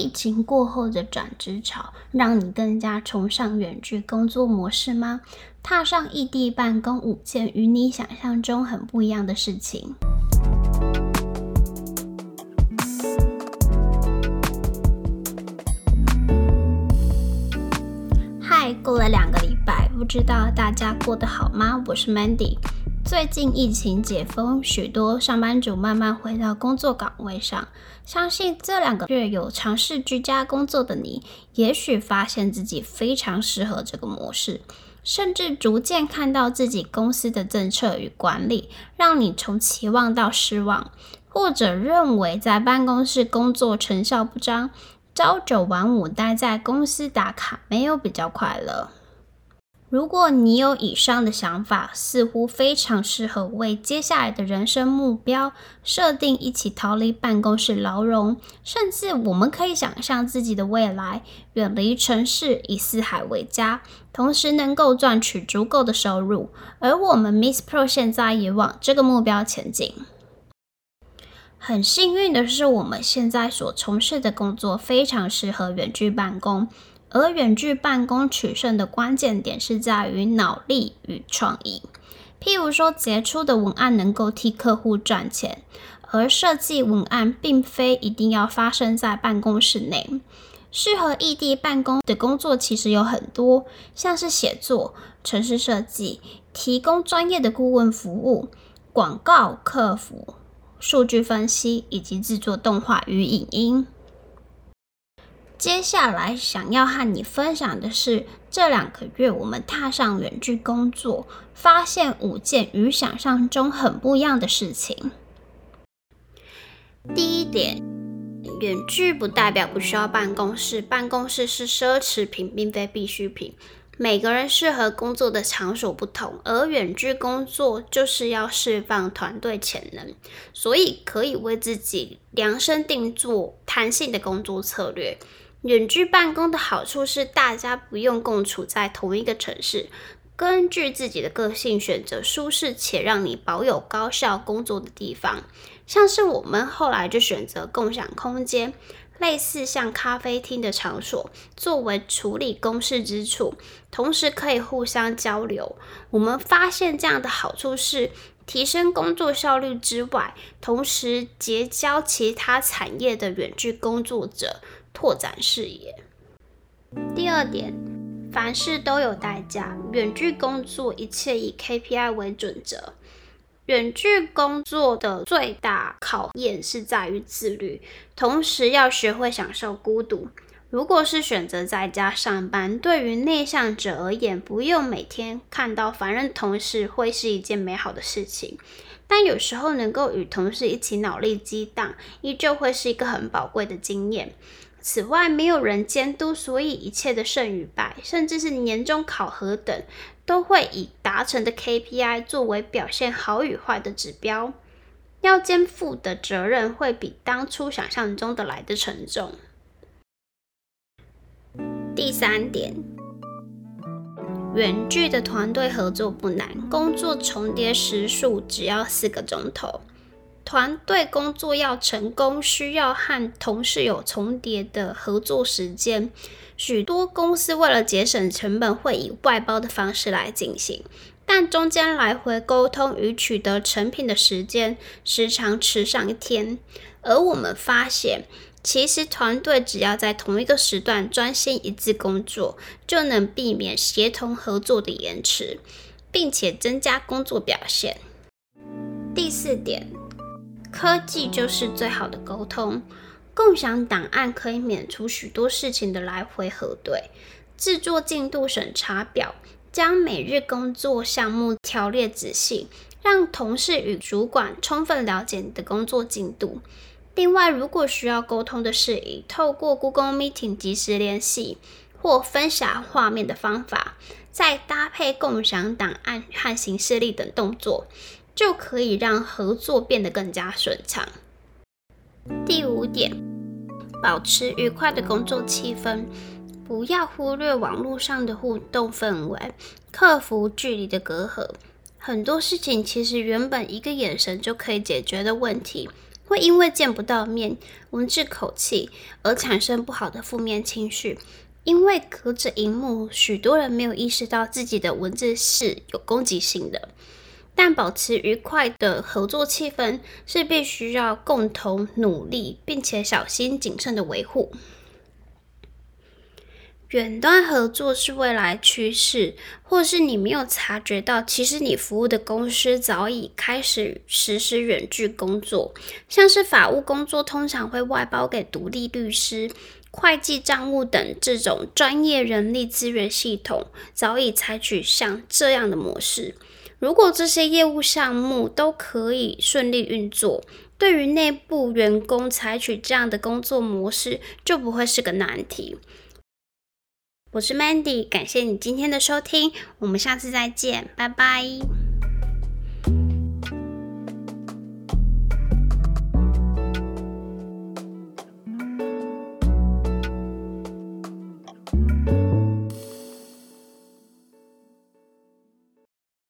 疫情过后的转职潮，让你更加崇尚远距工作模式吗？踏上异地办公五件与你想象中很不一样的事情。嗨，过了两个礼拜，不知道大家过得好吗？我是 Mandy。最近疫情解封，许多上班族慢慢回到工作岗位上。相信这两个月有尝试居家工作的你，也许发现自己非常适合这个模式，甚至逐渐看到自己公司的政策与管理，让你从期望到失望，或者认为在办公室工作成效不彰，朝九晚五待在公司打卡，没有比较快乐。如果你有以上的想法，似乎非常适合为接下来的人生目标设定一起逃离办公室牢笼，甚至我们可以想象自己的未来远离城市，以四海为家，同时能够赚取足够的收入。而我们 Miss Pro 现在也往这个目标前进。很幸运的是，我们现在所从事的工作非常适合远距办公。而远距办公取胜的关键点是在于脑力与创意。譬如说，杰出的文案能够替客户赚钱，而设计文案并非一定要发生在办公室内。适合异地办公的工作其实有很多，像是写作、城市设计、提供专业的顾问服务、广告客服、数据分析以及制作动画与影音。接下来想要和你分享的是，这两个月我们踏上远距工作，发现五件与想象中很不一样的事情。第一点，远距不代表不需要办公室，办公室是奢侈品，并非必需品。每个人适合工作的场所不同，而远距工作就是要释放团队潜能，所以可以为自己量身定做弹性的工作策略。远距办公的好处是，大家不用共处在同一个城市，根据自己的个性选择舒适且让你保有高效工作的地方。像是我们后来就选择共享空间，类似像咖啡厅的场所，作为处理公事之处，同时可以互相交流。我们发现这样的好处是提升工作效率之外，同时结交其他产业的远距工作者。拓展视野。第二点，凡事都有代价。远距工作，一切以 KPI 为准则。远距工作的最大考验是在于自律，同时要学会享受孤独。如果是选择在家上班，对于内向者而言，不用每天看到烦人同事，会是一件美好的事情。但有时候能够与同事一起脑力激荡，依旧会是一个很宝贵的经验。此外，没有人监督，所以一切的胜与败，甚至是年终考核等，都会以达成的 KPI 作为表现好与坏的指标。要肩负的责任会比当初想象中的来的沉重。第三点，远距的团队合作不难，工作重叠时数只要四个钟头。团队工作要成功，需要和同事有重叠的合作时间。许多公司为了节省成本，会以外包的方式来进行，但中间来回沟通与取得成品的时间时常迟上一天。而我们发现，其实团队只要在同一个时段专心一致工作，就能避免协同合作的延迟，并且增加工作表现。第四点。科技就是最好的沟通，共享档案可以免除许多事情的来回核对，制作进度审查表，将每日工作项目条列仔细，让同事与主管充分了解你的工作进度。另外，如果需要沟通的事宜，透过 Google Meeting 及时联系或分享画面的方法，再搭配共享档案和行事历等动作。就可以让合作变得更加顺畅。第五点，保持愉快的工作气氛，不要忽略网络上的互动氛围，克服距离的隔阂。很多事情其实原本一个眼神就可以解决的问题，会因为见不到面、文字口气而产生不好的负面情绪。因为隔着荧幕，许多人没有意识到自己的文字是有攻击性的。但保持愉快的合作气氛是必须要共同努力，并且小心谨慎的维护。远端合作是未来趋势，或是你没有察觉到，其实你服务的公司早已开始实施远距工作。像是法务工作，通常会外包给独立律师、会计、账务等这种专业人力资源系统，早已采取像这样的模式。如果这些业务项目都可以顺利运作，对于内部员工采取这样的工作模式就不会是个难题。我是 Mandy，感谢你今天的收听，我们下次再见，拜拜。